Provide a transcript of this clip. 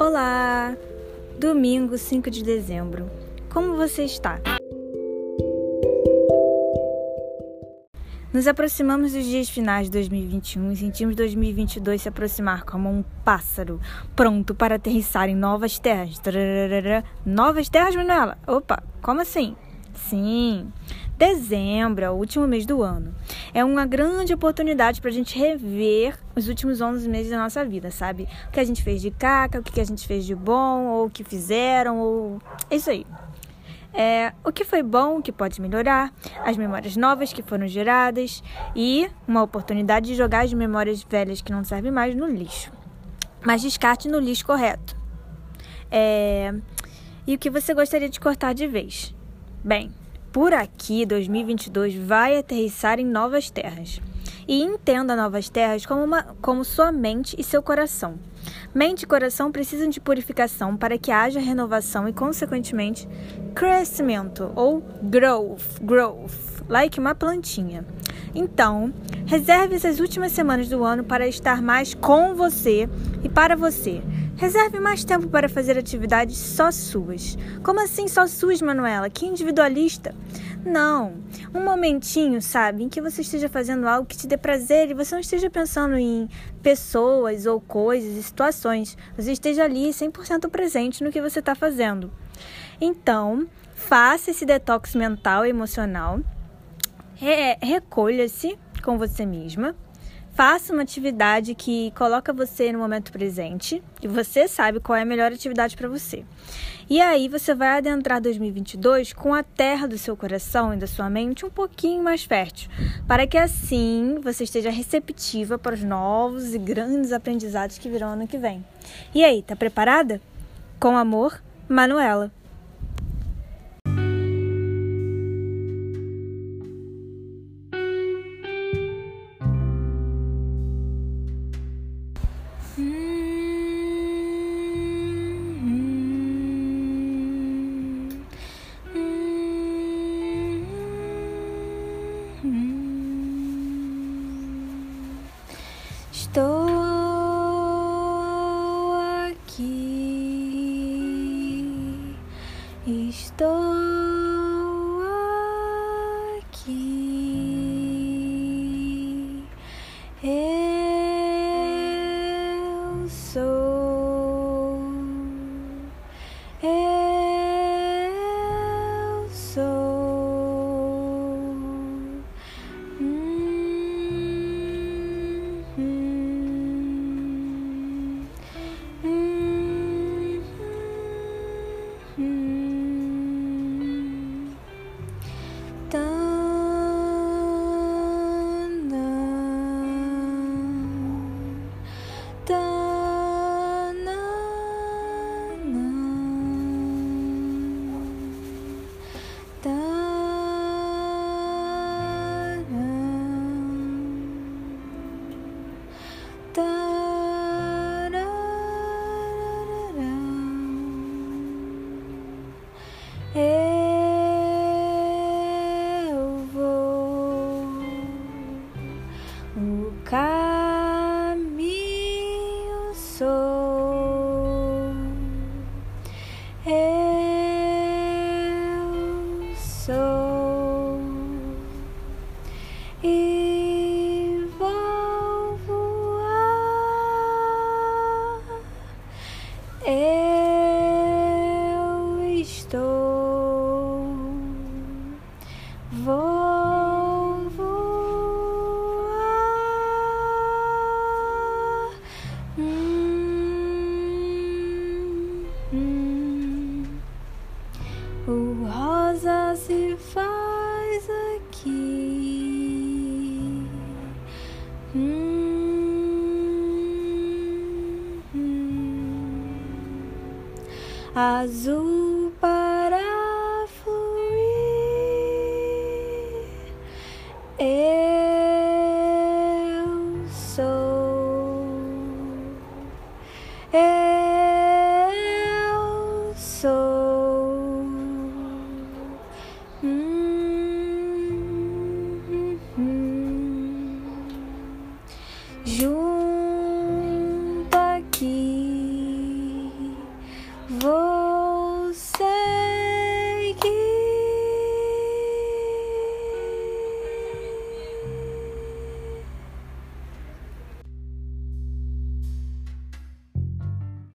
Olá! Domingo 5 de dezembro. Como você está? Nos aproximamos dos dias finais de 2021 e sentimos 2022 se aproximar como um pássaro pronto para aterrissar em novas terras. Novas terras, Manuela? Opa, como assim? Sim, dezembro é o último mês do ano. É uma grande oportunidade para a gente rever os últimos 11 meses da nossa vida, sabe? O que a gente fez de caca, o que a gente fez de bom, ou o que fizeram, ou. É isso aí. É, o que foi bom, o que pode melhorar, as memórias novas que foram geradas e uma oportunidade de jogar as memórias velhas que não servem mais no lixo. Mas descarte no lixo correto. É, e o que você gostaria de cortar de vez? Bem, por aqui 2022 vai aterrissar em novas terras. E entenda novas terras como, uma, como sua mente e seu coração. Mente e coração precisam de purificação para que haja renovação e, consequentemente, crescimento ou growth, growth, like uma plantinha. Então, reserve essas últimas semanas do ano para estar mais com você e para você. Reserve mais tempo para fazer atividades só suas. Como assim só suas, Manuela? Que individualista? Não, um momentinho, sabe, em que você esteja fazendo algo que te dê prazer e você não esteja pensando em pessoas ou coisas e situações. Você esteja ali 100% presente no que você está fazendo. Então, faça esse detox mental e emocional. Re Recolha-se com você mesma. Faça uma atividade que coloca você no momento presente e você sabe qual é a melhor atividade para você. E aí você vai adentrar 2022 com a terra do seu coração e da sua mente um pouquinho mais fértil, para que assim você esteja receptiva para os novos e grandes aprendizados que virão ano que vem. E aí, tá preparada? Com amor, Manuela. Estou aqui, estou faz aqui. Hum, hum. Azul Juntos